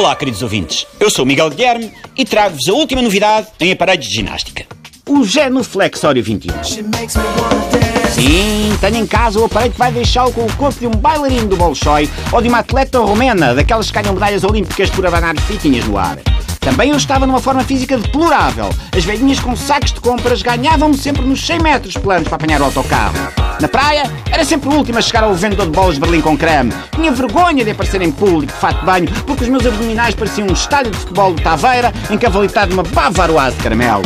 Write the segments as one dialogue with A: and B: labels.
A: Olá, queridos ouvintes. Eu sou o Miguel Guilherme e trago-vos a última novidade em aparelhos de ginástica. O Genuflexório 21. Sim, tenho em casa o aparelho que vai deixá-lo com o corpo de um bailarino do Bolshoi ou de uma atleta romena, daquelas que ganham medalhas olímpicas por abanar fitinhas no ar. Também eu estava numa forma física deplorável. As velhinhas com sacos de compras ganhavam-me sempre nos 100 metros planos para apanhar o autocarro. Na praia, era sempre o último a chegar ao vendedor de bolas de Berlim com creme. Tinha vergonha de aparecer em público, de fato de banho, porque os meus abdominais pareciam um estádio de futebol de Taveira encavalitado numa bavaroise de caramelo.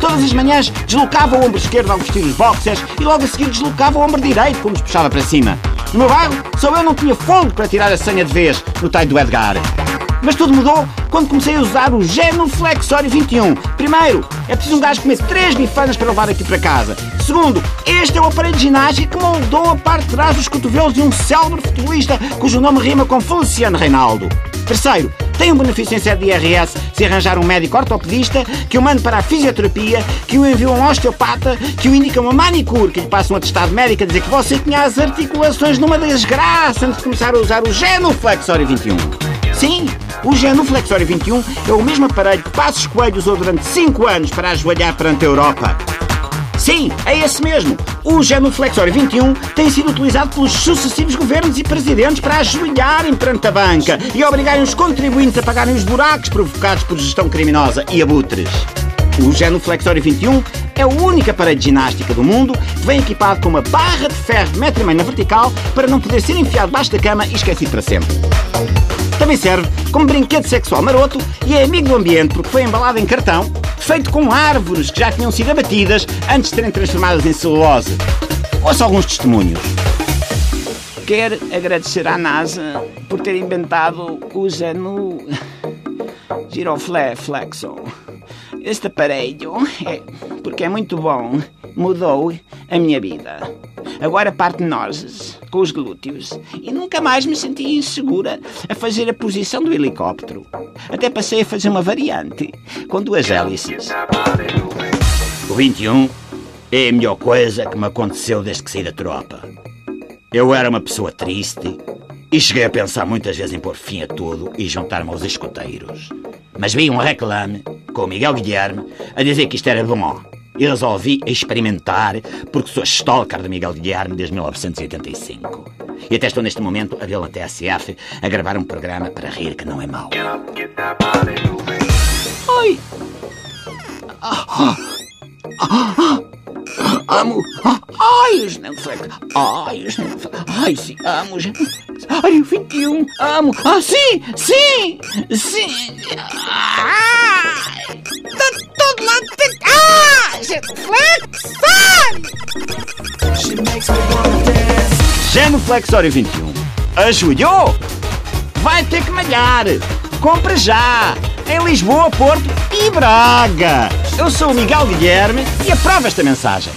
A: Todas as manhãs deslocava o ombro esquerdo ao vestir os boxers e logo a seguir deslocava o ombro direito quando os puxava para cima. No meu bairro, só eu não tinha fogo para tirar a senha de vez no talho do Edgar. Mas tudo mudou quando comecei a usar o Genuflexório 21. Primeiro, é preciso um gajo comer 3 bifanas para levar aqui para casa. Segundo, este é o aparelho de ginástica que moldou a parte de trás dos cotovelos de um célebre futebolista cujo nome rima com Feliciano Reinaldo. Terceiro, tem um benefício em sede de IRS se arranjar um médico ortopedista que o mande para a fisioterapia, que o envie a um osteopata, que o indica uma manicure, que lhe passe um atestado médico a dizer que você tinha as articulações numa desgraça antes de começar a usar o Genuflexório 21. Sim, o Genuflexório 21 é o mesmo aparelho que Passos Coelho usou durante 5 anos para ajoelhar perante a Europa. Sim, é esse mesmo. O Genuflexório 21 tem sido utilizado pelos sucessivos governos e presidentes para ajoelharem perante a banca e obrigarem os contribuintes a pagarem os buracos provocados por gestão criminosa e abutres. O Genuflexório 21 é o único aparelho de ginástica do mundo que vem equipado com uma barra de ferro de metro e meio na vertical para não poder ser enfiado debaixo da cama e esquecido para sempre. Também serve como brinquedo sexual maroto e é amigo do ambiente porque foi embalado em cartão, feito com árvores que já tinham sido abatidas antes de serem transformadas em celulose. Ouça alguns testemunhos. Quero agradecer à NASA por ter inventado o Genu Giroflexo. Este aparelho é porque é muito bom, mudou a minha vida. Agora parte nozes com os glúteos e nunca mais me senti insegura a fazer a posição do helicóptero. Até passei a fazer uma variante com duas hélices. O 21 é a melhor coisa que me aconteceu desde que saí da tropa. Eu era uma pessoa triste e cheguei a pensar muitas vezes em pôr fim a tudo e juntar-me aos escoteiros. Mas vi um reclame com o Miguel Guilherme a dizer que isto era bom. E resolvi experimentar porque sou stalker de Miguel Guilherme desde 1985. E até estou neste momento a vê-lo na TSF a gravar um programa para rir que não é mau. Amo! Ai, os Netflix! Ai, os Netflix! Ai, sim, amo Ai, o 21! Amo! Ah, sim! Sim! Sim! Ai! Genuflexório! Genuflexório 21. Ajoelhou! Vai ter que malhar! Compre já! Em Lisboa, Porto e Braga! Eu sou o Miguel Guilherme e aprovo esta mensagem.